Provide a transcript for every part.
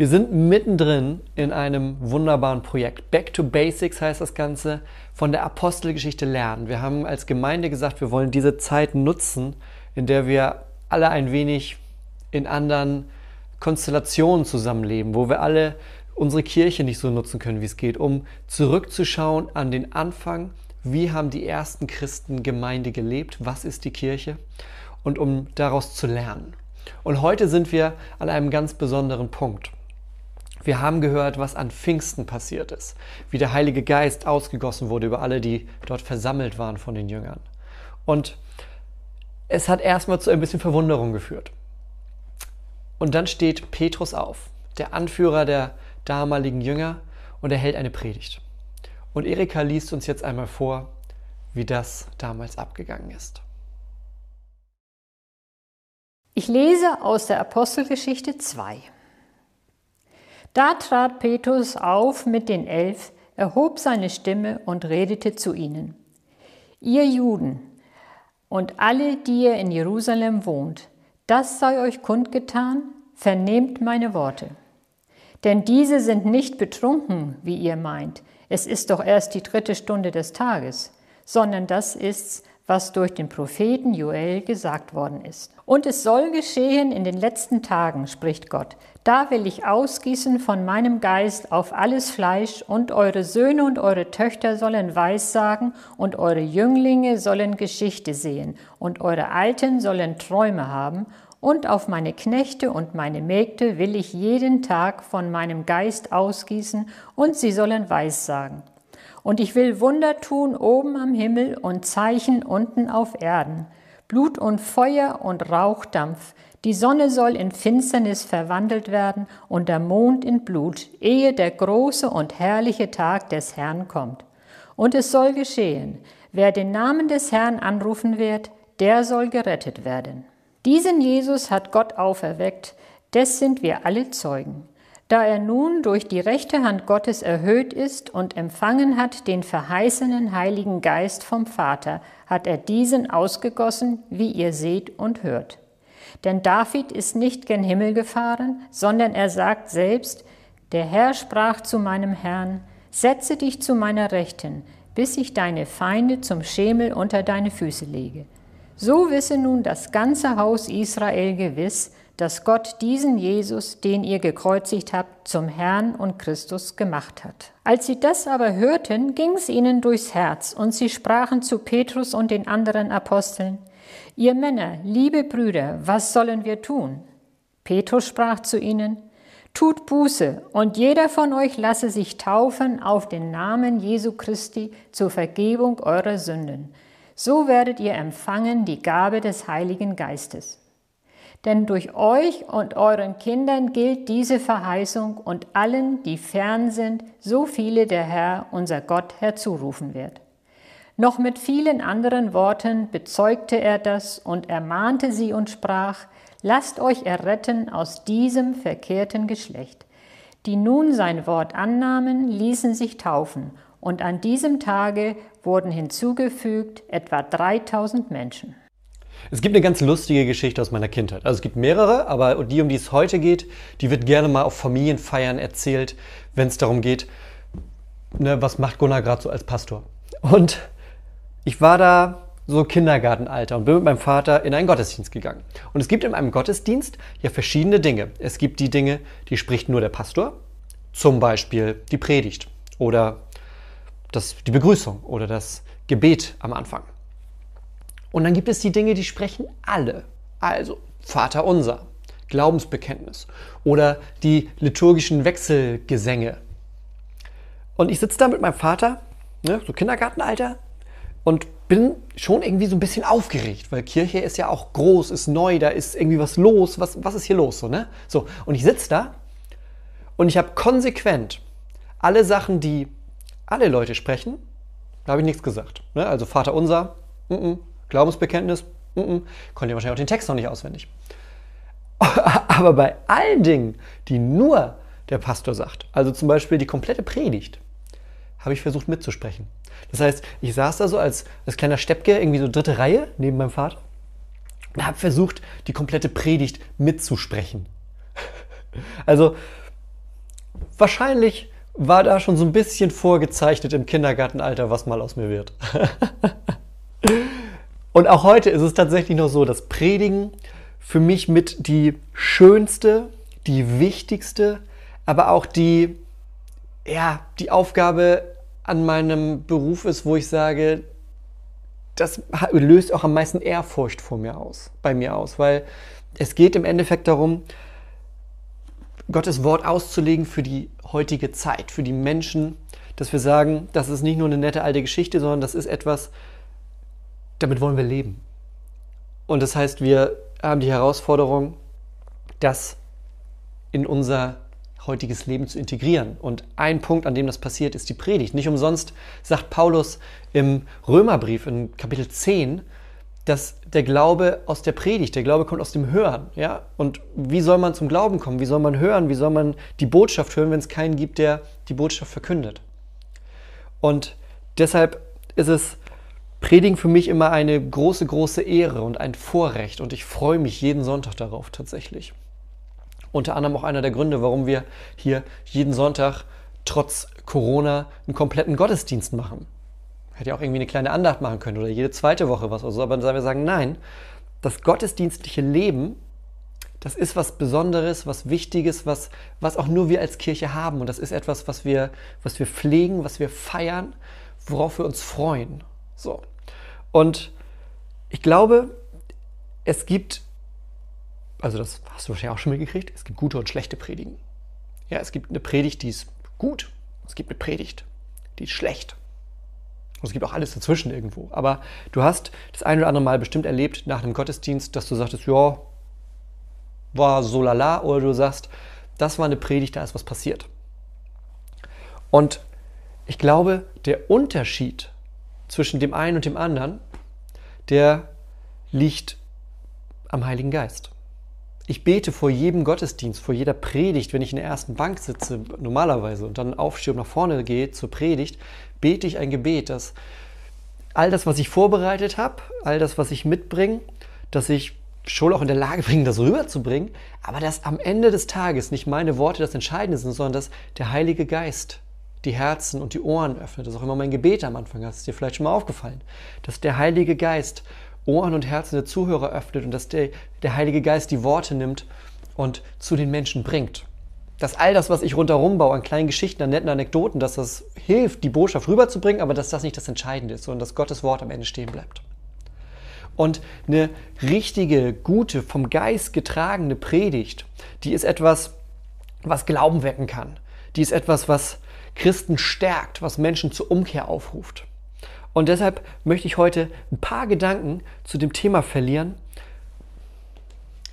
Wir sind mittendrin in einem wunderbaren Projekt. Back to Basics heißt das Ganze, von der Apostelgeschichte lernen. Wir haben als Gemeinde gesagt, wir wollen diese Zeit nutzen, in der wir alle ein wenig in anderen Konstellationen zusammenleben, wo wir alle unsere Kirche nicht so nutzen können, wie es geht, um zurückzuschauen an den Anfang, wie haben die ersten Christen Gemeinde gelebt, was ist die Kirche und um daraus zu lernen. Und heute sind wir an einem ganz besonderen Punkt. Wir haben gehört, was an Pfingsten passiert ist, wie der Heilige Geist ausgegossen wurde über alle, die dort versammelt waren von den Jüngern. Und es hat erstmal zu ein bisschen Verwunderung geführt. Und dann steht Petrus auf, der Anführer der damaligen Jünger, und er hält eine Predigt. Und Erika liest uns jetzt einmal vor, wie das damals abgegangen ist. Ich lese aus der Apostelgeschichte 2. Da trat Petrus auf mit den Elf, erhob seine Stimme und redete zu ihnen. Ihr Juden und alle, die ihr in Jerusalem wohnt, das sei euch kundgetan, vernehmt meine Worte. Denn diese sind nicht betrunken, wie ihr meint, es ist doch erst die dritte Stunde des Tages, sondern das ist's, was durch den Propheten Joel gesagt worden ist. Und es soll geschehen in den letzten Tagen, spricht Gott. Da will ich ausgießen von meinem Geist auf alles Fleisch, und eure Söhne und eure Töchter sollen Weissagen, und eure Jünglinge sollen Geschichte sehen, und eure Alten sollen Träume haben, und auf meine Knechte und meine Mägde will ich jeden Tag von meinem Geist ausgießen, und sie sollen Weissagen. Und ich will Wunder tun oben am Himmel und Zeichen unten auf Erden, Blut und Feuer und Rauchdampf. Die Sonne soll in Finsternis verwandelt werden und der Mond in Blut, ehe der große und herrliche Tag des Herrn kommt. Und es soll geschehen, wer den Namen des Herrn anrufen wird, der soll gerettet werden. Diesen Jesus hat Gott auferweckt, des sind wir alle Zeugen. Da er nun durch die rechte Hand Gottes erhöht ist und empfangen hat den verheißenen Heiligen Geist vom Vater, hat er diesen ausgegossen, wie ihr seht und hört. Denn David ist nicht gen Himmel gefahren, sondern er sagt selbst, der Herr sprach zu meinem Herrn, setze dich zu meiner Rechten, bis ich deine Feinde zum Schemel unter deine Füße lege. So wisse nun das ganze Haus Israel gewiss, dass Gott diesen Jesus, den ihr gekreuzigt habt, zum Herrn und Christus gemacht hat. Als sie das aber hörten, ging es ihnen durchs Herz, und sie sprachen zu Petrus und den anderen Aposteln, Ihr Männer, liebe Brüder, was sollen wir tun? Petrus sprach zu ihnen, Tut Buße, und jeder von euch lasse sich taufen auf den Namen Jesu Christi zur Vergebung eurer Sünden. So werdet ihr empfangen die Gabe des Heiligen Geistes. Denn durch euch und euren Kindern gilt diese Verheißung und allen, die fern sind, so viele der Herr, unser Gott, herzurufen wird. Noch mit vielen anderen Worten bezeugte er das und ermahnte sie und sprach, Lasst euch erretten aus diesem verkehrten Geschlecht. Die nun sein Wort annahmen, ließen sich taufen, und an diesem Tage wurden hinzugefügt etwa 3000 Menschen. Es gibt eine ganz lustige Geschichte aus meiner Kindheit. Also es gibt mehrere, aber die, um die es heute geht, die wird gerne mal auf Familienfeiern erzählt, wenn es darum geht, ne, was macht Gunnar gerade so als Pastor. Und ich war da so Kindergartenalter und bin mit meinem Vater in einen Gottesdienst gegangen. Und es gibt in einem Gottesdienst ja verschiedene Dinge. Es gibt die Dinge, die spricht nur der Pastor, zum Beispiel die Predigt oder das, die Begrüßung oder das Gebet am Anfang. Und dann gibt es die Dinge, die sprechen alle. Also Vater unser, Glaubensbekenntnis oder die liturgischen Wechselgesänge. Und ich sitze da mit meinem Vater, ne, so Kindergartenalter, und bin schon irgendwie so ein bisschen aufgeregt, weil Kirche ist ja auch groß, ist neu, da ist irgendwie was los. Was, was ist hier los? So, ne? so, und ich sitze da und ich habe konsequent alle Sachen, die alle Leute sprechen, da habe ich nichts gesagt. Ne? Also Vater unser, mm -mm. Glaubensbekenntnis, mm konnte ihr wahrscheinlich auch den Text noch nicht auswendig. Aber bei allen Dingen, die nur der Pastor sagt, also zum Beispiel die komplette Predigt, habe ich versucht mitzusprechen. Das heißt, ich saß da so als, als kleiner Steppke, irgendwie so dritte Reihe neben meinem Vater und habe versucht, die komplette Predigt mitzusprechen. Also wahrscheinlich war da schon so ein bisschen vorgezeichnet im Kindergartenalter, was mal aus mir wird. und auch heute ist es tatsächlich noch so, dass Predigen für mich mit die schönste, die wichtigste, aber auch die, ja, die Aufgabe an meinem Beruf ist, wo ich sage, das löst auch am meisten Ehrfurcht vor mir aus, bei mir aus, weil es geht im Endeffekt darum, Gottes Wort auszulegen für die heutige Zeit, für die Menschen, dass wir sagen, das ist nicht nur eine nette alte Geschichte, sondern das ist etwas, damit wollen wir leben. Und das heißt, wir haben die Herausforderung, das in unser heutiges Leben zu integrieren. Und ein Punkt, an dem das passiert, ist die Predigt. Nicht umsonst sagt Paulus im Römerbrief in Kapitel 10, dass der Glaube aus der Predigt, der Glaube kommt aus dem Hören. Ja? Und wie soll man zum Glauben kommen? Wie soll man hören? Wie soll man die Botschaft hören, wenn es keinen gibt, der die Botschaft verkündet? Und deshalb ist es Predigen für mich immer eine große, große Ehre und ein Vorrecht. Und ich freue mich jeden Sonntag darauf tatsächlich. Unter anderem auch einer der Gründe, warum wir hier jeden Sonntag trotz Corona einen kompletten Gottesdienst machen. Hätte ja auch irgendwie eine kleine Andacht machen können oder jede zweite Woche was oder so. Aber dann wir sagen, nein, das gottesdienstliche Leben, das ist was Besonderes, was Wichtiges, was, was auch nur wir als Kirche haben. Und das ist etwas, was wir, was wir pflegen, was wir feiern, worauf wir uns freuen. So. Und ich glaube, es gibt also das hast du wahrscheinlich auch schon mitgekriegt, es gibt gute und schlechte Predigen. Ja, es gibt eine Predigt, die ist gut, es gibt eine Predigt, die ist schlecht. Und es gibt auch alles dazwischen irgendwo. Aber du hast das ein oder andere Mal bestimmt erlebt nach einem Gottesdienst, dass du sagtest, ja, war so lala, oder du sagst, das war eine Predigt, da ist was passiert. Und ich glaube, der Unterschied zwischen dem einen und dem anderen, der liegt am Heiligen Geist. Ich bete vor jedem Gottesdienst, vor jeder Predigt, wenn ich in der ersten Bank sitze, normalerweise, und dann aufstehe und nach vorne gehe zur Predigt, bete ich ein Gebet, dass all das, was ich vorbereitet habe, all das, was ich mitbringe, dass ich schon auch in der Lage bin, das rüberzubringen, aber dass am Ende des Tages nicht meine Worte das Entscheidende sind, sondern dass der Heilige Geist die Herzen und die Ohren öffnet. Das ist auch immer mein Gebet am Anfang, das ist dir vielleicht schon mal aufgefallen, dass der Heilige Geist Ohren und Herzen der Zuhörer öffnet und dass der, der Heilige Geist die Worte nimmt und zu den Menschen bringt. Dass all das, was ich rundherum baue, an kleinen Geschichten, an netten Anekdoten, dass das hilft, die Botschaft rüberzubringen, aber dass das nicht das Entscheidende ist, sondern dass Gottes Wort am Ende stehen bleibt. Und eine richtige, gute, vom Geist getragene Predigt, die ist etwas, was Glauben wecken kann. Die ist etwas, was Christen stärkt, was Menschen zur Umkehr aufruft. Und deshalb möchte ich heute ein paar Gedanken zu dem Thema verlieren,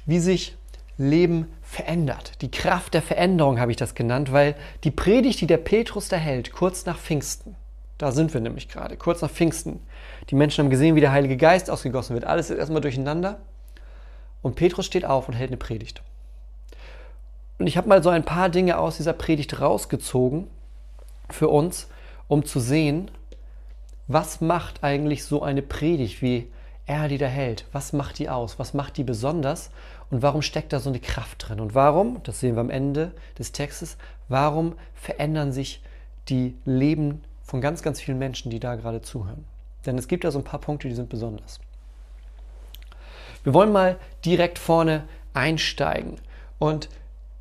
wie sich Leben verändert. Die Kraft der Veränderung habe ich das genannt, weil die Predigt, die der Petrus da hält, kurz nach Pfingsten, da sind wir nämlich gerade, kurz nach Pfingsten, die Menschen haben gesehen, wie der Heilige Geist ausgegossen wird, alles ist erstmal durcheinander und Petrus steht auf und hält eine Predigt. Und ich habe mal so ein paar Dinge aus dieser Predigt rausgezogen für uns, um zu sehen, was macht eigentlich so eine Predigt, wie er die da hält? Was macht die aus? Was macht die besonders? Und warum steckt da so eine Kraft drin? Und warum, das sehen wir am Ende des Textes, warum verändern sich die Leben von ganz, ganz vielen Menschen, die da gerade zuhören? Denn es gibt da so ein paar Punkte, die sind besonders. Wir wollen mal direkt vorne einsteigen. Und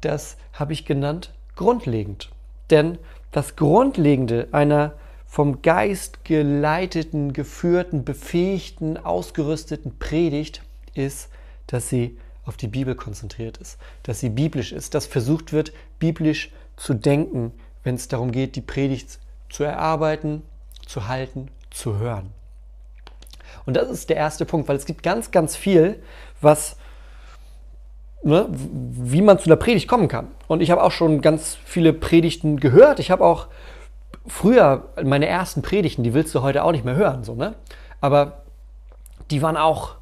das habe ich genannt grundlegend. Denn das Grundlegende einer vom Geist geleiteten, geführten, befähigten, ausgerüsteten Predigt ist, dass sie auf die Bibel konzentriert ist, dass sie biblisch ist, dass versucht wird, biblisch zu denken, wenn es darum geht, die Predigt zu erarbeiten, zu halten, zu hören. Und das ist der erste Punkt, weil es gibt ganz, ganz viel, was, ne, wie man zu einer Predigt kommen kann. Und ich habe auch schon ganz viele Predigten gehört. Ich habe auch früher, meine ersten Predigten, die willst du heute auch nicht mehr hören, so, ne? Aber die waren auch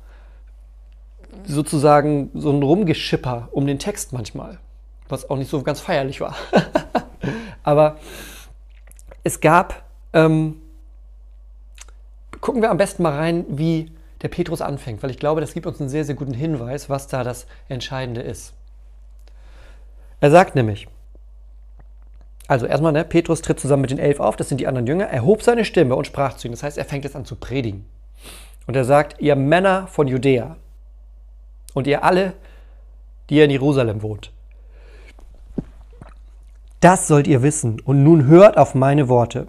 sozusagen so ein Rumgeschipper um den Text manchmal, was auch nicht so ganz feierlich war. Aber es gab, ähm, gucken wir am besten mal rein, wie der Petrus anfängt, weil ich glaube, das gibt uns einen sehr, sehr guten Hinweis, was da das Entscheidende ist. Er sagt nämlich, also erstmal, ne, Petrus tritt zusammen mit den elf auf, das sind die anderen Jünger, er hob seine Stimme und sprach zu ihnen. Das heißt, er fängt jetzt an zu predigen. Und er sagt, ihr Männer von Judäa und ihr alle, die ihr in Jerusalem wohnt. Das sollt ihr wissen und nun hört auf meine Worte,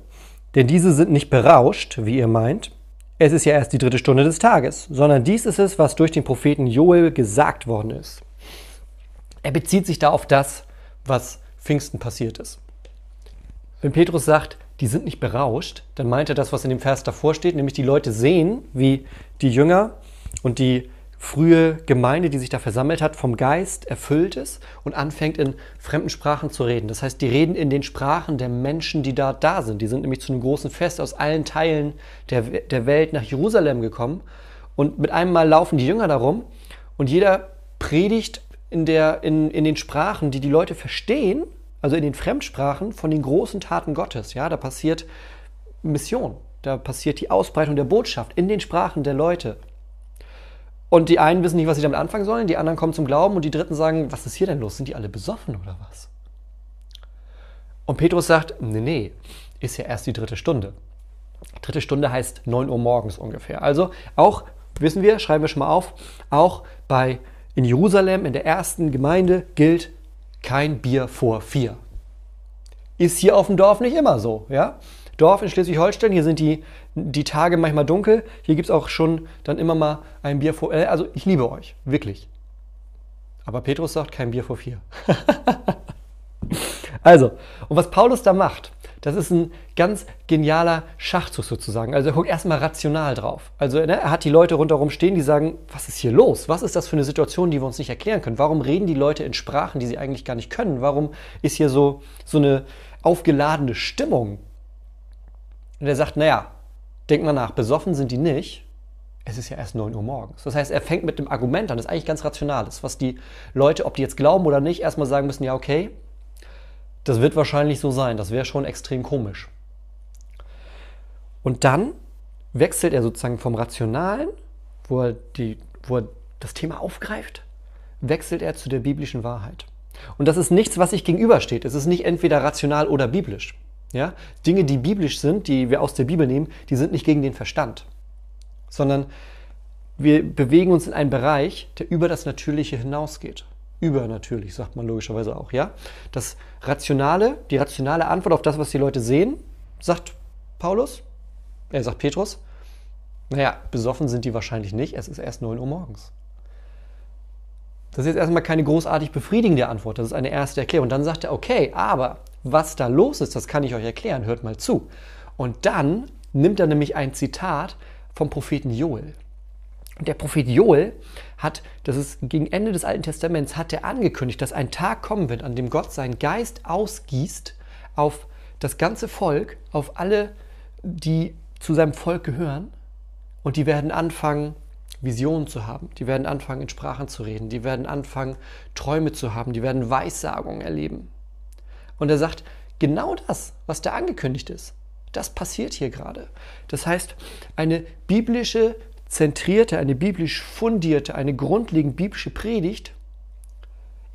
denn diese sind nicht berauscht, wie ihr meint. Es ist ja erst die dritte Stunde des Tages, sondern dies ist es, was durch den Propheten Joel gesagt worden ist. Er bezieht sich da auf das, was Pfingsten passiert ist. Wenn Petrus sagt, die sind nicht berauscht, dann meint er das, was in dem Vers davor steht, nämlich die Leute sehen, wie die Jünger und die frühe Gemeinde, die sich da versammelt hat, vom Geist erfüllt ist und anfängt in fremden Sprachen zu reden. Das heißt, die reden in den Sprachen der Menschen, die da da sind. Die sind nämlich zu einem großen Fest aus allen Teilen der, der Welt nach Jerusalem gekommen und mit einem Mal laufen die Jünger darum und jeder predigt in, der, in, in den Sprachen, die die Leute verstehen also in den Fremdsprachen von den großen Taten Gottes. Ja, da passiert Mission, da passiert die Ausbreitung der Botschaft in den Sprachen der Leute. Und die einen wissen nicht, was sie damit anfangen sollen, die anderen kommen zum Glauben und die Dritten sagen, was ist hier denn los? Sind die alle besoffen oder was? Und Petrus sagt, nee, nee, ist ja erst die dritte Stunde. Dritte Stunde heißt 9 Uhr morgens ungefähr. Also auch, wissen wir, schreiben wir schon mal auf, auch bei in Jerusalem, in der ersten Gemeinde gilt kein Bier vor vier. Ist hier auf dem Dorf nicht immer so, ja? Dorf in Schleswig-Holstein, hier sind die, die Tage manchmal dunkel. Hier gibt es auch schon dann immer mal ein Bier vor. Äh, also ich liebe euch, wirklich. Aber Petrus sagt kein Bier vor vier. also, und was Paulus da macht, das ist ein ganz genialer Schachzug sozusagen. Also er guckt erstmal rational drauf. Also ne, er hat die Leute rundherum stehen, die sagen, was ist hier los? Was ist das für eine Situation, die wir uns nicht erklären können? Warum reden die Leute in Sprachen, die sie eigentlich gar nicht können? Warum ist hier so, so eine aufgeladene Stimmung? Und er sagt, naja, denk mal nach, besoffen sind die nicht. Es ist ja erst 9 Uhr morgens. Das heißt, er fängt mit dem Argument an, das ist eigentlich ganz rationales, was die Leute, ob die jetzt glauben oder nicht, erstmal sagen müssen, ja, okay, das wird wahrscheinlich so sein. Das wäre schon extrem komisch. Und dann wechselt er sozusagen vom Rationalen, wo er, die, wo er das Thema aufgreift, wechselt er zu der biblischen Wahrheit. Und das ist nichts, was sich gegenübersteht. Es ist nicht entweder rational oder biblisch. Ja? Dinge, die biblisch sind, die wir aus der Bibel nehmen, die sind nicht gegen den Verstand, sondern wir bewegen uns in einen Bereich, der über das Natürliche hinausgeht übernatürlich, sagt man logischerweise auch, ja. Das rationale, die rationale Antwort auf das, was die Leute sehen, sagt Paulus, er sagt Petrus, naja, besoffen sind die wahrscheinlich nicht, es ist erst 9 Uhr morgens. Das ist jetzt erstmal keine großartig befriedigende Antwort, das ist eine erste Erklärung. Und dann sagt er, okay, aber was da los ist, das kann ich euch erklären, hört mal zu. Und dann nimmt er nämlich ein Zitat vom Propheten Joel. Der Prophet Joel hat, das ist gegen Ende des Alten Testaments, hat er angekündigt, dass ein Tag kommen wird, an dem Gott seinen Geist ausgießt auf das ganze Volk, auf alle, die zu seinem Volk gehören. Und die werden anfangen, Visionen zu haben. Die werden anfangen, in Sprachen zu reden. Die werden anfangen, Träume zu haben. Die werden Weissagungen erleben. Und er sagt, genau das, was da angekündigt ist, das passiert hier gerade. Das heißt, eine biblische zentrierte, eine biblisch fundierte, eine grundlegend biblische Predigt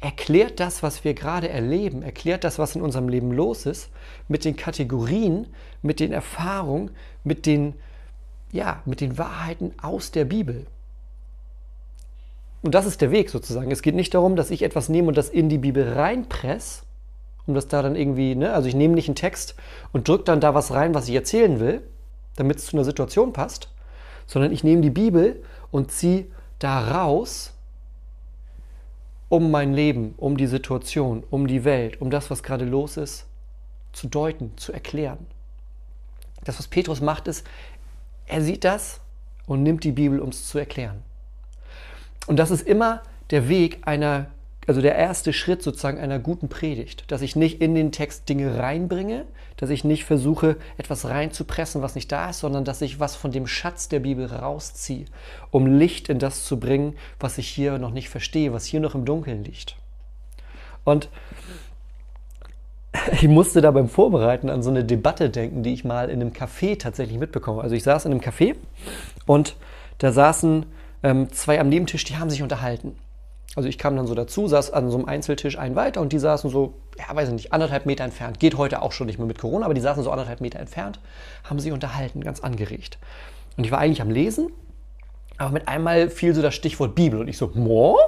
erklärt das, was wir gerade erleben, erklärt das, was in unserem Leben los ist, mit den Kategorien, mit den Erfahrungen, mit den, ja, mit den Wahrheiten aus der Bibel. Und das ist der Weg sozusagen. Es geht nicht darum, dass ich etwas nehme und das in die Bibel reinpresse, um das da dann irgendwie, ne? also ich nehme nicht einen Text und drücke dann da was rein, was ich erzählen will, damit es zu einer Situation passt, sondern ich nehme die Bibel und ziehe da raus, um mein Leben, um die Situation, um die Welt, um das, was gerade los ist, zu deuten, zu erklären. Das, was Petrus macht, ist, er sieht das und nimmt die Bibel, um es zu erklären. Und das ist immer der Weg einer, also der erste Schritt sozusagen einer guten Predigt, dass ich nicht in den Text Dinge reinbringe, dass ich nicht versuche, etwas reinzupressen, was nicht da ist, sondern dass ich was von dem Schatz der Bibel rausziehe, um Licht in das zu bringen, was ich hier noch nicht verstehe, was hier noch im Dunkeln liegt. Und ich musste da beim Vorbereiten an so eine Debatte denken, die ich mal in einem Café tatsächlich mitbekomme. Also ich saß in einem Café und da saßen ähm, zwei am Nebentisch, die haben sich unterhalten. Also ich kam dann so dazu, saß an so einem Einzeltisch ein weiter und die saßen so, ja, weiß ich nicht, anderthalb Meter entfernt. Geht heute auch schon nicht mehr mit Corona, aber die saßen so anderthalb Meter entfernt, haben sich unterhalten, ganz angeregt. Und ich war eigentlich am Lesen, aber mit einmal fiel so das Stichwort Bibel und ich so, Mo?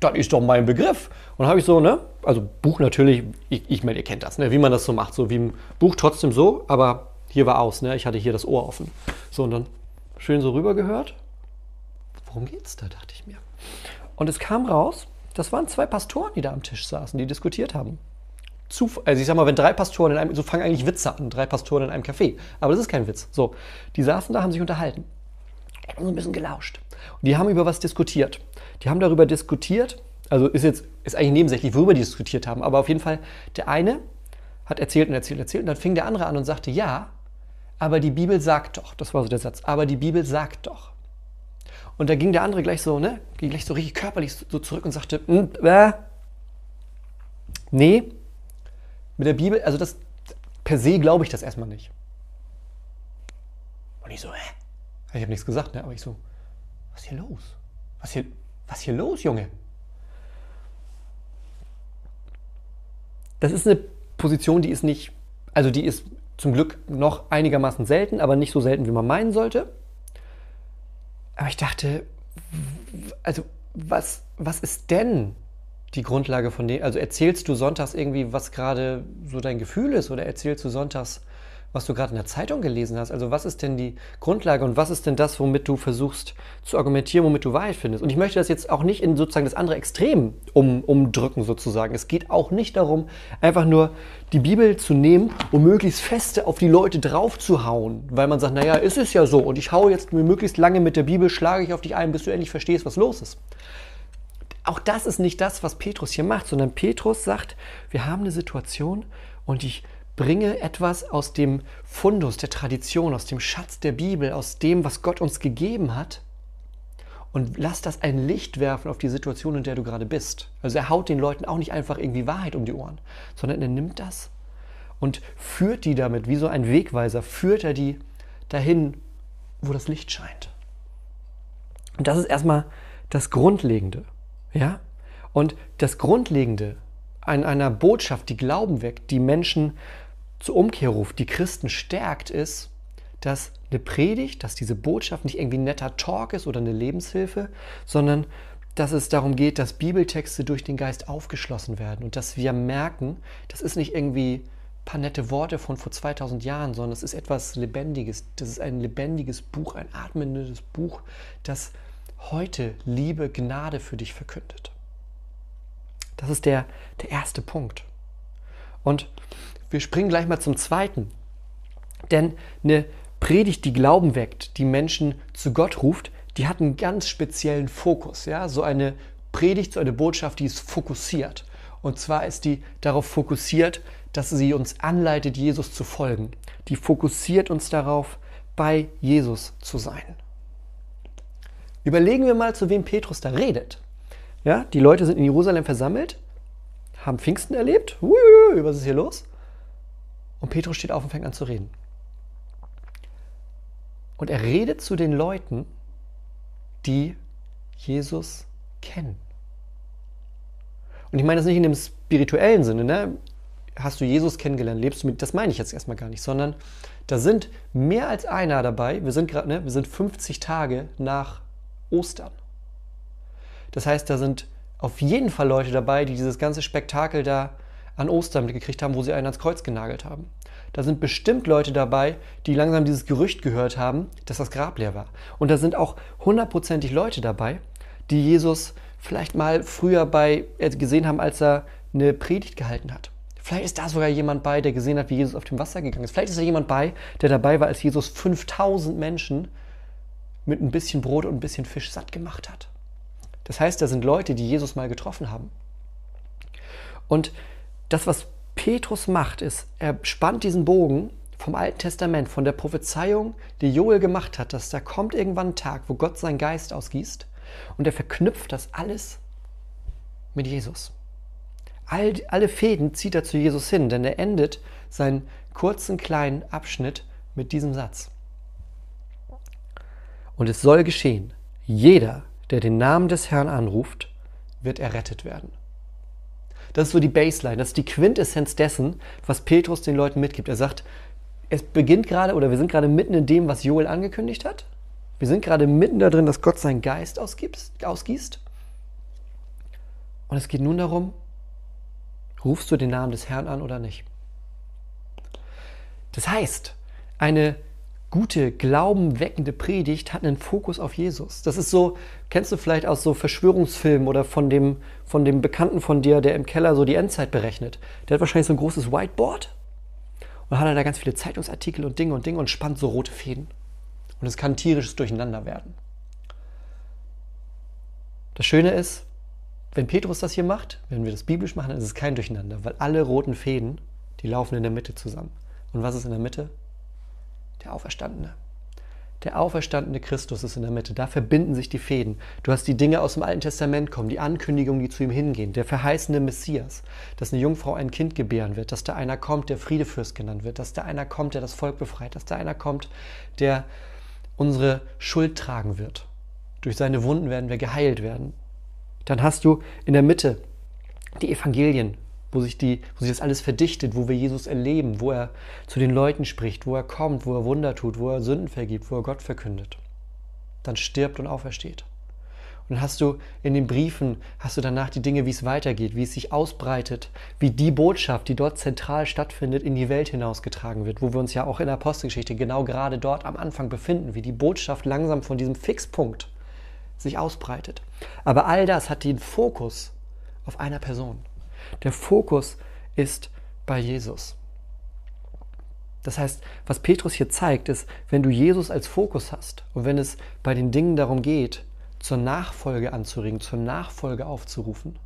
Das ist doch mein Begriff. Und habe ich so, ne, also Buch natürlich, ich, ich meine, ihr kennt das, ne, wie man das so macht, so wie im Buch trotzdem so, aber hier war aus, ne, ich hatte hier das Ohr offen. So und dann schön so rüber gehört. Worum geht's da, dachte ich mir. Und es kam raus, das waren zwei Pastoren, die da am Tisch saßen, die diskutiert haben. Zuf also ich sag mal, wenn drei Pastoren in einem, so fangen eigentlich Witze an, drei Pastoren in einem Café. Aber das ist kein Witz. So, die saßen da, haben sich unterhalten. Haben so ein bisschen gelauscht. Und die haben über was diskutiert. Die haben darüber diskutiert, also ist jetzt, ist eigentlich nebensächlich, worüber die diskutiert haben, aber auf jeden Fall, der eine hat erzählt und erzählt und erzählt und dann fing der andere an und sagte, ja, aber die Bibel sagt doch, das war so der Satz, aber die Bibel sagt doch. Und da ging der andere gleich so, ne, ging gleich so richtig körperlich so zurück und sagte, hm, äh, nee, mit der Bibel, also das per se glaube ich das erstmal nicht. Und ich so, hä? Ich habe nichts gesagt, ne? aber ich so, was ist hier los? Was hier, was hier los, Junge? Das ist eine Position, die ist nicht, also die ist zum Glück noch einigermaßen selten, aber nicht so selten, wie man meinen sollte. Aber ich dachte, also was, was ist denn die Grundlage von dem? Also erzählst du sonntags irgendwie, was gerade so dein Gefühl ist oder erzählst du sonntags, was du gerade in der Zeitung gelesen hast? Also was ist denn die Grundlage und was ist denn das, womit du versuchst zu argumentieren, womit du Wahrheit findest? Und ich möchte das jetzt auch nicht in sozusagen das andere Extrem um, umdrücken sozusagen. Es geht auch nicht darum, einfach nur die Bibel zu nehmen und möglichst feste auf die Leute draufzuhauen, weil man sagt, naja, ist es ja so und ich haue jetzt möglichst lange mit der Bibel, schlage ich auf dich ein, bis du endlich verstehst, was los ist. Auch das ist nicht das, was Petrus hier macht, sondern Petrus sagt, wir haben eine Situation und ich bringe etwas aus dem Fundus der Tradition, aus dem Schatz der Bibel, aus dem, was Gott uns gegeben hat und lass das ein Licht werfen auf die Situation, in der du gerade bist. Also er haut den Leuten auch nicht einfach irgendwie Wahrheit um die Ohren, sondern er nimmt das und führt die damit, wie so ein Wegweiser, führt er die dahin, wo das Licht scheint. Und das ist erstmal das Grundlegende. Ja? Und das Grundlegende an einer Botschaft, die Glauben weckt, die Menschen zur Umkehr ruft, die Christen stärkt, ist, dass eine Predigt, dass diese Botschaft nicht irgendwie ein netter Talk ist oder eine Lebenshilfe, sondern dass es darum geht, dass Bibeltexte durch den Geist aufgeschlossen werden und dass wir merken, das ist nicht irgendwie ein paar nette Worte von vor 2000 Jahren, sondern es ist etwas Lebendiges. Das ist ein lebendiges Buch, ein atmendes Buch, das heute Liebe, Gnade für dich verkündet. Das ist der, der erste Punkt. Und wir springen gleich mal zum zweiten. Denn eine Predigt, die Glauben weckt, die Menschen zu Gott ruft, die hat einen ganz speziellen Fokus. Ja? So eine Predigt, so eine Botschaft, die ist fokussiert. Und zwar ist die darauf fokussiert, dass sie uns anleitet, Jesus zu folgen. Die fokussiert uns darauf, bei Jesus zu sein. Überlegen wir mal, zu wem Petrus da redet. Ja, die Leute sind in Jerusalem versammelt, haben Pfingsten erlebt. Ui, was ist hier los? Und Petrus steht auf und fängt an zu reden. Und er redet zu den Leuten, die Jesus kennen. Und ich meine das nicht in dem spirituellen Sinne, ne? Hast du Jesus kennengelernt, lebst du mit, das meine ich jetzt erstmal gar nicht, sondern da sind mehr als einer dabei. Wir sind gerade, ne, wir sind 50 Tage nach Ostern. Das heißt, da sind auf jeden Fall Leute dabei, die dieses ganze Spektakel da an Ostern gekriegt haben, wo sie einen ans Kreuz genagelt haben. Da sind bestimmt Leute dabei, die langsam dieses Gerücht gehört haben, dass das Grab leer war. Und da sind auch hundertprozentig Leute dabei, die Jesus vielleicht mal früher bei äh, gesehen haben, als er eine Predigt gehalten hat. Vielleicht ist da sogar jemand bei, der gesehen hat, wie Jesus auf dem Wasser gegangen ist. Vielleicht ist da jemand bei, der dabei war, als Jesus 5000 Menschen mit ein bisschen Brot und ein bisschen Fisch satt gemacht hat. Das heißt, da sind Leute, die Jesus mal getroffen haben. Und das, was Petrus macht, ist, er spannt diesen Bogen vom Alten Testament, von der Prophezeiung, die Joel gemacht hat, dass da kommt irgendwann ein Tag, wo Gott seinen Geist ausgießt und er verknüpft das alles mit Jesus. All, alle Fäden zieht er zu Jesus hin, denn er endet seinen kurzen kleinen Abschnitt mit diesem Satz. Und es soll geschehen, jeder, der den Namen des Herrn anruft, wird errettet werden. Das ist so die Baseline, das ist die Quintessenz dessen, was Petrus den Leuten mitgibt. Er sagt, es beginnt gerade oder wir sind gerade mitten in dem, was Joel angekündigt hat. Wir sind gerade mitten da drin, dass Gott seinen Geist ausgießt. Und es geht nun darum, rufst du den Namen des Herrn an oder nicht? Das heißt, eine gute, glaubenweckende Predigt hat einen Fokus auf Jesus. Das ist so, kennst du vielleicht aus so Verschwörungsfilmen oder von dem, von dem Bekannten von dir, der im Keller so die Endzeit berechnet. Der hat wahrscheinlich so ein großes Whiteboard und hat da ganz viele Zeitungsartikel und Dinge und Dinge und spannt so rote Fäden. Und es kann tierisches Durcheinander werden. Das Schöne ist, wenn Petrus das hier macht, wenn wir das biblisch machen, dann ist es kein Durcheinander, weil alle roten Fäden, die laufen in der Mitte zusammen. Und was ist in der Mitte? Der Auferstandene. Der auferstandene Christus ist in der Mitte. Da verbinden sich die Fäden. Du hast die Dinge aus dem Alten Testament kommen, die Ankündigungen, die zu ihm hingehen. Der verheißene Messias, dass eine Jungfrau ein Kind gebären wird, dass da einer kommt, der Friedefürst genannt wird, dass da einer kommt, der das Volk befreit, dass da einer kommt, der unsere Schuld tragen wird. Durch seine Wunden werden wir geheilt werden. Dann hast du in der Mitte die Evangelien, wo sich, die, wo sich das alles verdichtet, wo wir Jesus erleben, wo er zu den Leuten spricht, wo er kommt, wo er Wunder tut, wo er Sünden vergibt, wo er Gott verkündet. Dann stirbt und aufersteht. Und hast du in den Briefen, hast du danach die Dinge, wie es weitergeht, wie es sich ausbreitet, wie die Botschaft, die dort zentral stattfindet, in die Welt hinausgetragen wird, wo wir uns ja auch in der Apostelgeschichte genau gerade dort am Anfang befinden, wie die Botschaft langsam von diesem Fixpunkt sich ausbreitet. Aber all das hat den Fokus auf einer Person. Der Fokus ist bei Jesus. Das heißt, was Petrus hier zeigt, ist, wenn du Jesus als Fokus hast und wenn es bei den Dingen darum geht, zur Nachfolge anzuregen, zur Nachfolge aufzurufen,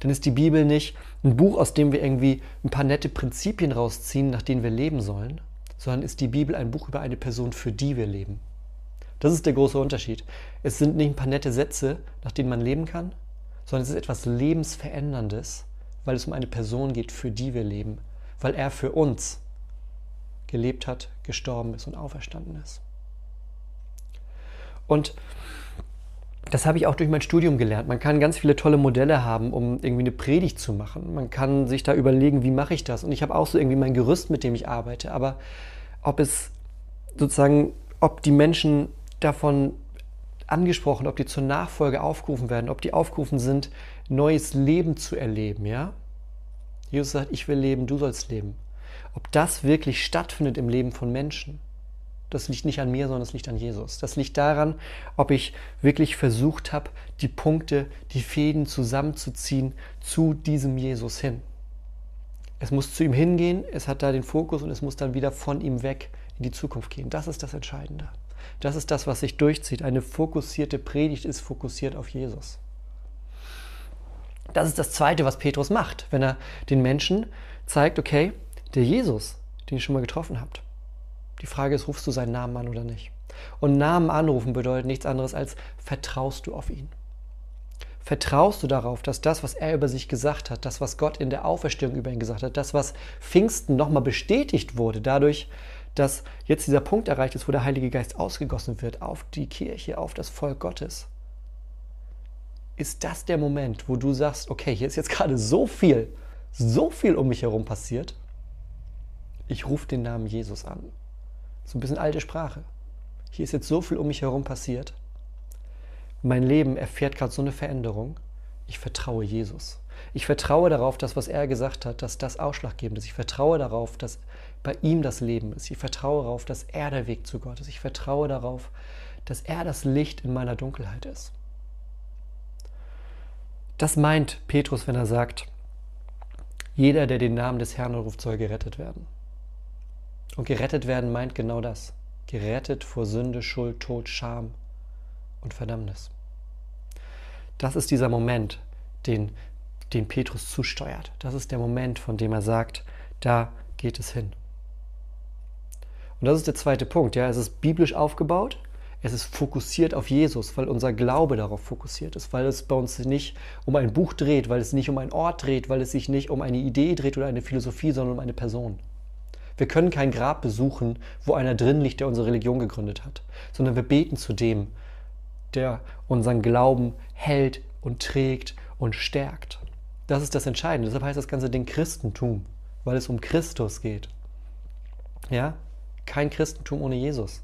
dann ist die Bibel nicht ein Buch, aus dem wir irgendwie ein paar nette Prinzipien rausziehen, nach denen wir leben sollen, sondern ist die Bibel ein Buch über eine Person, für die wir leben. Das ist der große Unterschied. Es sind nicht ein paar nette Sätze, nach denen man leben kann, sondern es ist etwas Lebensveränderndes, weil es um eine Person geht, für die wir leben, weil er für uns gelebt hat, gestorben ist und auferstanden ist. Und das habe ich auch durch mein Studium gelernt. Man kann ganz viele tolle Modelle haben, um irgendwie eine Predigt zu machen. Man kann sich da überlegen, wie mache ich das? Und ich habe auch so irgendwie mein Gerüst, mit dem ich arbeite. Aber ob es sozusagen, ob die Menschen davon angesprochen, ob die zur Nachfolge aufgerufen werden, ob die aufgerufen sind, neues Leben zu erleben, ja? Jesus sagt, ich will leben, du sollst leben. Ob das wirklich stattfindet im Leben von Menschen, das liegt nicht an mir, sondern es liegt an Jesus. Das liegt daran, ob ich wirklich versucht habe, die Punkte, die Fäden zusammenzuziehen zu diesem Jesus hin. Es muss zu ihm hingehen, es hat da den Fokus und es muss dann wieder von ihm weg in die Zukunft gehen. Das ist das Entscheidende. Das ist das, was sich durchzieht. Eine fokussierte Predigt ist fokussiert auf Jesus. Das ist das Zweite, was Petrus macht, wenn er den Menschen zeigt, okay, der Jesus, den ihr schon mal getroffen habt. Die Frage ist, rufst du seinen Namen an oder nicht? Und Namen anrufen bedeutet nichts anderes als, vertraust du auf ihn? Vertraust du darauf, dass das, was er über sich gesagt hat, das, was Gott in der Auferstehung über ihn gesagt hat, das, was Pfingsten nochmal bestätigt wurde, dadurch, dass jetzt dieser Punkt erreicht ist, wo der Heilige Geist ausgegossen wird auf die Kirche, auf das Volk Gottes. Ist das der Moment, wo du sagst, okay, hier ist jetzt gerade so viel, so viel um mich herum passiert, ich rufe den Namen Jesus an. So ein bisschen alte Sprache. Hier ist jetzt so viel um mich herum passiert. Mein Leben erfährt gerade so eine Veränderung. Ich vertraue Jesus. Ich vertraue darauf, dass was er gesagt hat, dass das ausschlaggebend ist. Ich vertraue darauf, dass bei ihm das Leben ist. Ich vertraue darauf, dass er der Weg zu Gott ist. Ich vertraue darauf, dass er das Licht in meiner Dunkelheit ist. Das meint Petrus, wenn er sagt, jeder, der den Namen des Herrn ruft, soll gerettet werden. Und gerettet werden meint genau das. Gerettet vor Sünde, Schuld, Tod, Scham und Verdammnis. Das ist dieser Moment, den, den Petrus zusteuert. Das ist der Moment, von dem er sagt, da geht es hin. Und das ist der zweite Punkt. Ja, es ist biblisch aufgebaut. Es ist fokussiert auf Jesus, weil unser Glaube darauf fokussiert ist, weil es bei uns nicht um ein Buch dreht, weil es nicht um einen Ort dreht, weil es sich nicht um eine Idee dreht oder eine Philosophie, sondern um eine Person. Wir können kein Grab besuchen, wo einer drin liegt, der unsere Religion gegründet hat, sondern wir beten zu dem, der unseren Glauben hält und trägt und stärkt. Das ist das Entscheidende. Deshalb heißt das ganze Ding Christentum, weil es um Christus geht. Ja? Kein Christentum ohne Jesus.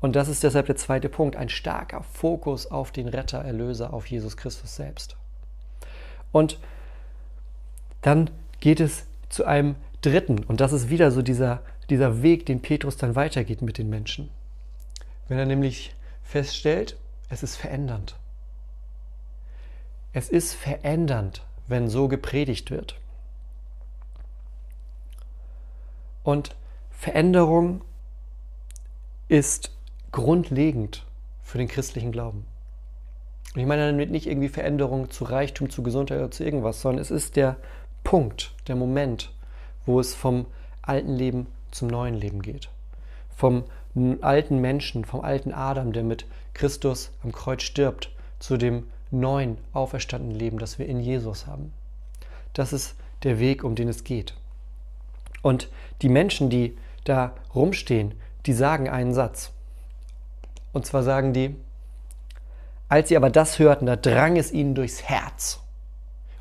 Und das ist deshalb der zweite Punkt, ein starker Fokus auf den Retter, Erlöser, auf Jesus Christus selbst. Und dann geht es zu einem dritten, und das ist wieder so dieser, dieser Weg, den Petrus dann weitergeht mit den Menschen. Wenn er nämlich feststellt, es ist verändernd. Es ist verändernd, wenn so gepredigt wird. Und Veränderung ist grundlegend für den christlichen Glauben. Und ich meine damit nicht irgendwie Veränderung zu Reichtum, zu Gesundheit oder zu irgendwas, sondern es ist der Punkt, der Moment, wo es vom alten Leben zum neuen Leben geht. Vom alten Menschen, vom alten Adam, der mit Christus am Kreuz stirbt, zu dem neuen, auferstandenen Leben, das wir in Jesus haben. Das ist der Weg, um den es geht. Und die Menschen, die da rumstehen, die sagen einen Satz. Und zwar sagen die, als sie aber das hörten, da drang es ihnen durchs Herz.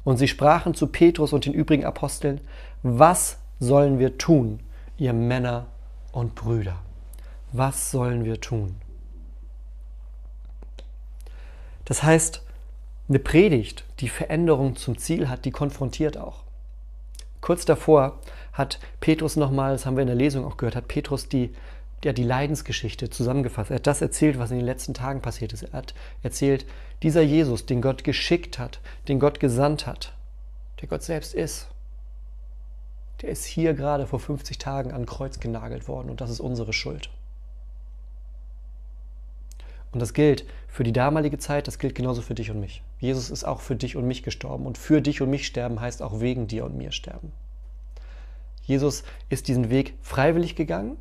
Und sie sprachen zu Petrus und den übrigen Aposteln, was sollen wir tun, ihr Männer und Brüder? Was sollen wir tun? Das heißt, eine Predigt, die Veränderung zum Ziel hat, die konfrontiert auch. Kurz davor hat Petrus nochmal, das haben wir in der Lesung auch gehört, hat Petrus die ja, die Leidensgeschichte zusammengefasst. Er hat das erzählt, was in den letzten Tagen passiert ist. Er hat erzählt, dieser Jesus, den Gott geschickt hat, den Gott gesandt hat, der Gott selbst ist, der ist hier gerade vor 50 Tagen an Kreuz genagelt worden und das ist unsere Schuld. Und das gilt für die damalige Zeit, das gilt genauso für dich und mich. Jesus ist auch für dich und mich gestorben und für dich und mich sterben heißt auch wegen dir und mir sterben. Jesus ist diesen Weg freiwillig gegangen,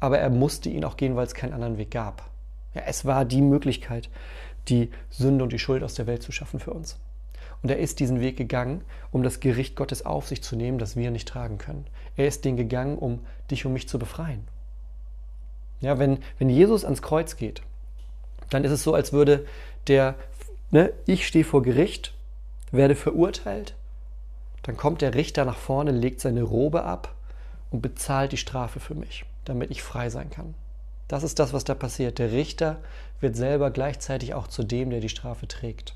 aber er musste ihn auch gehen, weil es keinen anderen Weg gab. Ja, es war die Möglichkeit, die Sünde und die Schuld aus der Welt zu schaffen für uns. Und er ist diesen Weg gegangen, um das Gericht Gottes auf sich zu nehmen, das wir nicht tragen können. Er ist den gegangen, um dich und mich zu befreien. Ja, wenn, wenn Jesus ans Kreuz geht, dann ist es so, als würde der, ne, ich stehe vor Gericht, werde verurteilt, dann kommt der Richter nach vorne, legt seine Robe ab und bezahlt die Strafe für mich damit ich frei sein kann. Das ist das, was da passiert. Der Richter wird selber gleichzeitig auch zu dem, der die Strafe trägt.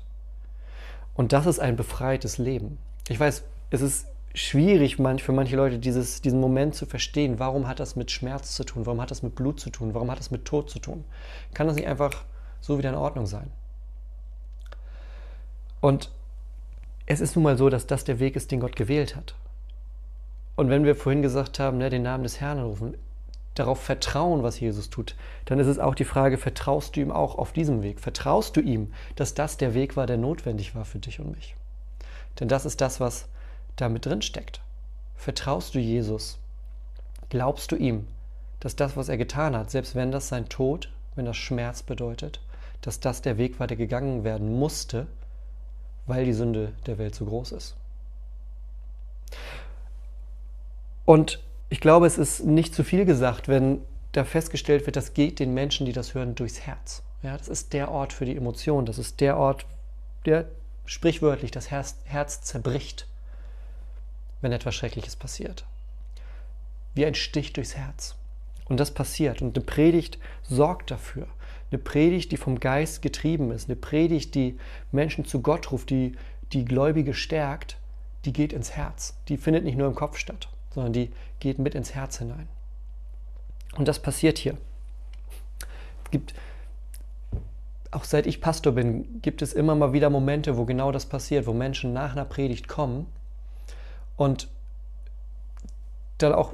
Und das ist ein befreites Leben. Ich weiß, es ist schwierig für manche Leute, dieses, diesen Moment zu verstehen. Warum hat das mit Schmerz zu tun? Warum hat das mit Blut zu tun? Warum hat das mit Tod zu tun? Kann das nicht einfach so wieder in Ordnung sein? Und es ist nun mal so, dass das der Weg ist, den Gott gewählt hat. Und wenn wir vorhin gesagt haben, ne, den Namen des Herrn rufen, darauf vertrauen, was Jesus tut, dann ist es auch die Frage, vertraust du ihm auch auf diesem Weg? Vertraust du ihm, dass das der Weg war, der notwendig war für dich und mich? Denn das ist das, was da mit drin steckt. Vertraust du Jesus? Glaubst du ihm, dass das, was er getan hat, selbst wenn das sein Tod, wenn das Schmerz bedeutet, dass das der Weg war, der gegangen werden musste, weil die Sünde der Welt so groß ist? Und ich glaube, es ist nicht zu viel gesagt, wenn da festgestellt wird, das geht den Menschen, die das hören, durchs Herz. Ja, das ist der Ort für die Emotion. Das ist der Ort, der sprichwörtlich das Herz, Herz zerbricht, wenn etwas Schreckliches passiert. Wie ein Stich durchs Herz. Und das passiert. Und eine Predigt sorgt dafür. Eine Predigt, die vom Geist getrieben ist. Eine Predigt, die Menschen zu Gott ruft, die die Gläubige stärkt, die geht ins Herz. Die findet nicht nur im Kopf statt sondern die geht mit ins Herz hinein. Und das passiert hier. Es gibt, auch seit ich Pastor bin, gibt es immer mal wieder Momente, wo genau das passiert, wo Menschen nach einer Predigt kommen und dann auch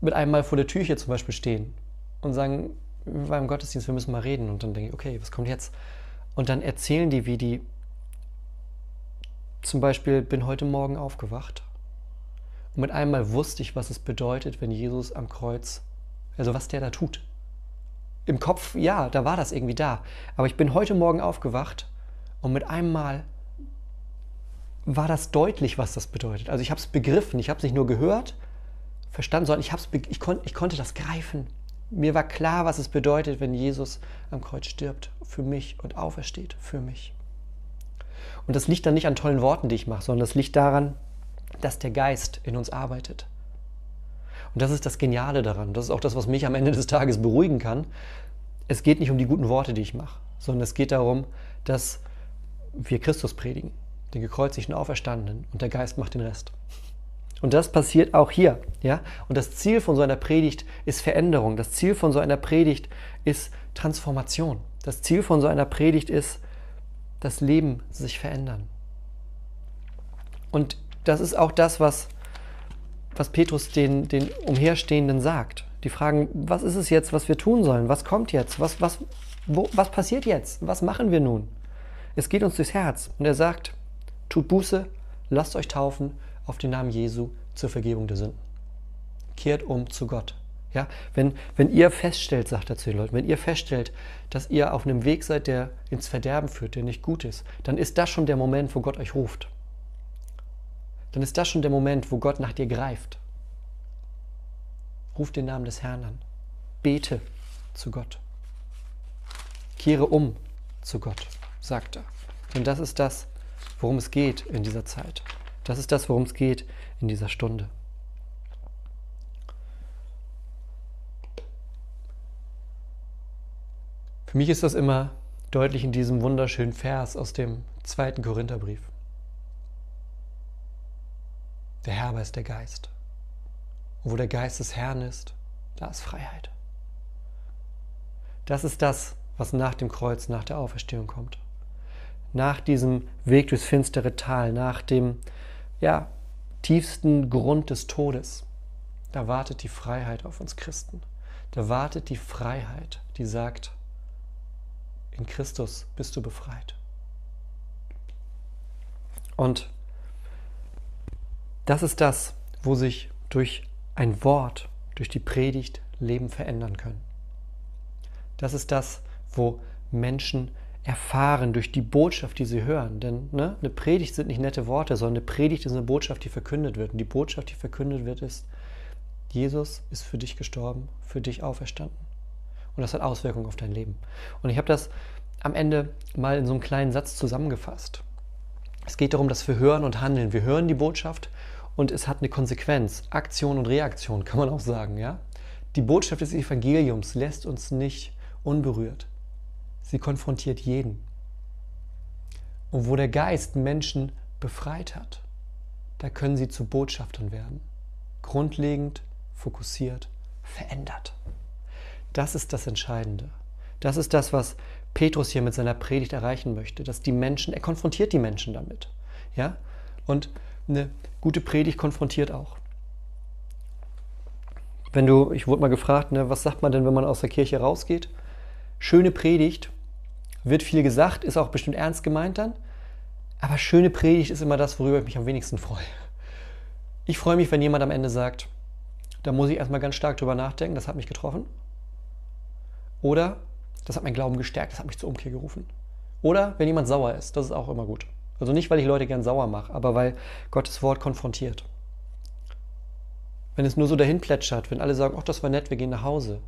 mit einem Mal vor der Tür hier zum Beispiel stehen und sagen, wir waren im Gottesdienst, wir müssen mal reden. Und dann denke ich, okay, was kommt jetzt? Und dann erzählen die, wie die zum Beispiel bin heute Morgen aufgewacht und mit einmal wusste ich, was es bedeutet, wenn Jesus am Kreuz, also was der da tut. Im Kopf, ja, da war das irgendwie da. Aber ich bin heute Morgen aufgewacht und mit einmal war das deutlich, was das bedeutet. Also ich habe es begriffen, ich habe es nicht nur gehört, verstanden, sondern ich, ich, kon, ich konnte das greifen. Mir war klar, was es bedeutet, wenn Jesus am Kreuz stirbt für mich und aufersteht für mich. Und das liegt dann nicht an tollen Worten, die ich mache, sondern das liegt daran, dass der Geist in uns arbeitet. Und das ist das Geniale daran. Das ist auch das, was mich am Ende des Tages beruhigen kann. Es geht nicht um die guten Worte, die ich mache, sondern es geht darum, dass wir Christus predigen, den gekreuzigten Auferstandenen, und der Geist macht den Rest. Und das passiert auch hier. Ja? Und das Ziel von so einer Predigt ist Veränderung. Das Ziel von so einer Predigt ist Transformation. Das Ziel von so einer Predigt ist, das Leben sich verändern. Und das ist auch das, was, was Petrus den, den Umherstehenden sagt. Die fragen, was ist es jetzt, was wir tun sollen? Was kommt jetzt? Was, was, wo, was passiert jetzt? Was machen wir nun? Es geht uns durchs Herz. Und er sagt, tut Buße, lasst euch taufen auf den Namen Jesu zur Vergebung der Sünden. Kehrt um zu Gott. Ja, wenn, wenn ihr feststellt, sagt er zu den Leuten, wenn ihr feststellt, dass ihr auf einem Weg seid, der ins Verderben führt, der nicht gut ist, dann ist das schon der Moment, wo Gott euch ruft. Dann ist das schon der Moment, wo Gott nach dir greift. Ruf den Namen des Herrn an. Bete zu Gott. Kehre um zu Gott, sagt er. Denn das ist das, worum es geht in dieser Zeit. Das ist das, worum es geht in dieser Stunde. Für mich ist das immer deutlich in diesem wunderschönen Vers aus dem zweiten Korintherbrief. Der Herr aber ist der Geist. Und wo der Geist des Herrn ist, da ist Freiheit. Das ist das, was nach dem Kreuz, nach der Auferstehung kommt. Nach diesem Weg durchs finstere Tal, nach dem ja, tiefsten Grund des Todes, da wartet die Freiheit auf uns Christen. Da wartet die Freiheit, die sagt, in Christus bist du befreit. Und das ist das, wo sich durch ein Wort, durch die Predigt Leben verändern können. Das ist das, wo Menschen erfahren durch die Botschaft, die sie hören. Denn ne, eine Predigt sind nicht nette Worte, sondern eine Predigt ist eine Botschaft, die verkündet wird. Und die Botschaft, die verkündet wird, ist, Jesus ist für dich gestorben, für dich auferstanden. Und das hat Auswirkungen auf dein Leben. Und ich habe das am Ende mal in so einem kleinen Satz zusammengefasst. Es geht darum, dass wir hören und handeln. Wir hören die Botschaft und es hat eine Konsequenz. Aktion und Reaktion kann man auch sagen. Ja? Die Botschaft des Evangeliums lässt uns nicht unberührt. Sie konfrontiert jeden. Und wo der Geist Menschen befreit hat, da können sie zu Botschaftern werden. Grundlegend, fokussiert, verändert. Das ist das Entscheidende. Das ist das, was Petrus hier mit seiner Predigt erreichen möchte, dass die Menschen, er konfrontiert die Menschen damit. Ja? Und eine gute Predigt konfrontiert auch. Wenn du, ich wurde mal gefragt, ne, was sagt man denn, wenn man aus der Kirche rausgeht? Schöne Predigt, wird viel gesagt, ist auch bestimmt ernst gemeint dann. Aber schöne Predigt ist immer das, worüber ich mich am wenigsten freue. Ich freue mich, wenn jemand am Ende sagt, da muss ich erstmal ganz stark drüber nachdenken, das hat mich getroffen. Oder das hat mein Glauben gestärkt, das hat mich zur Umkehr gerufen. Oder wenn jemand sauer ist, das ist auch immer gut. Also nicht, weil ich Leute gern sauer mache, aber weil Gottes Wort konfrontiert. Wenn es nur so dahin plätschert, wenn alle sagen, ach, das war nett, wir gehen nach Hause,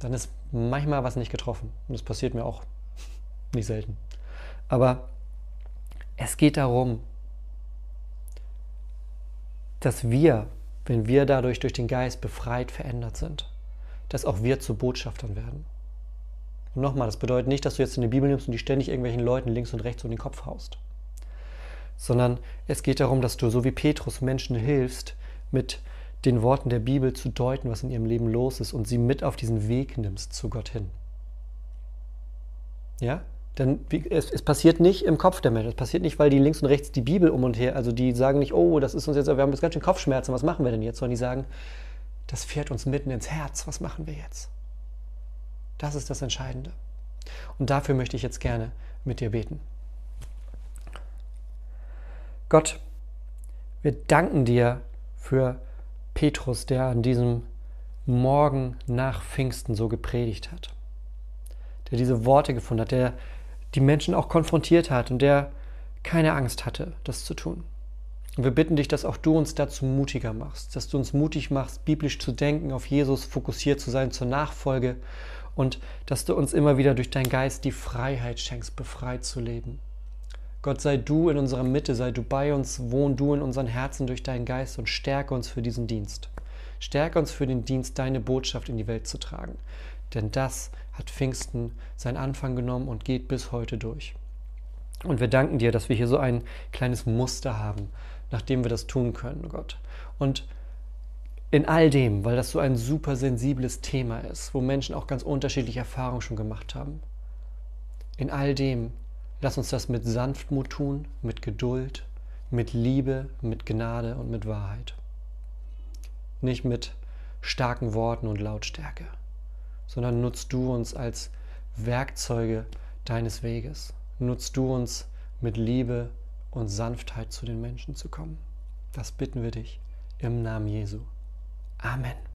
dann ist manchmal was nicht getroffen. Und das passiert mir auch nicht selten. Aber es geht darum, dass wir, wenn wir dadurch durch den Geist befreit, verändert sind, dass auch wir zu Botschaftern werden. Und nochmal, das bedeutet nicht, dass du jetzt in die Bibel nimmst und die ständig irgendwelchen Leuten links und rechts um den Kopf haust. Sondern es geht darum, dass du, so wie Petrus, Menschen hilfst, mit den Worten der Bibel zu deuten, was in ihrem Leben los ist und sie mit auf diesen Weg nimmst zu Gott hin. Ja? Denn es, es, passiert nicht im Kopf der Menschen. Es passiert nicht, weil die links und rechts die Bibel um und her, also die sagen nicht, oh, das ist uns jetzt, wir haben jetzt ganz schön Kopfschmerzen, was machen wir denn jetzt? Sondern die sagen, das fährt uns mitten ins Herz, was machen wir jetzt? Das ist das Entscheidende. Und dafür möchte ich jetzt gerne mit dir beten. Gott, wir danken dir für Petrus, der an diesem Morgen nach Pfingsten so gepredigt hat, der diese Worte gefunden hat, der die Menschen auch konfrontiert hat und der keine Angst hatte, das zu tun. Und wir bitten dich, dass auch du uns dazu mutiger machst, dass du uns mutig machst, biblisch zu denken, auf Jesus fokussiert zu sein zur Nachfolge und dass du uns immer wieder durch deinen Geist die Freiheit schenkst, befreit zu leben. Gott sei du in unserer Mitte, sei du bei uns, wohn du in unseren Herzen durch deinen Geist und stärke uns für diesen Dienst. Stärke uns für den Dienst, deine Botschaft in die Welt zu tragen. Denn das hat Pfingsten seinen Anfang genommen und geht bis heute durch. Und wir danken dir, dass wir hier so ein kleines Muster haben, nach dem wir das tun können, Gott. Und in all dem, weil das so ein super sensibles Thema ist, wo Menschen auch ganz unterschiedliche Erfahrungen schon gemacht haben, in all dem, lass uns das mit Sanftmut tun, mit Geduld, mit Liebe, mit Gnade und mit Wahrheit. Nicht mit starken Worten und Lautstärke, sondern nutzt du uns als Werkzeuge deines Weges nutzt du uns mit Liebe und Sanftheit zu den Menschen zu kommen. Das bitten wir dich im Namen Jesu. Amen.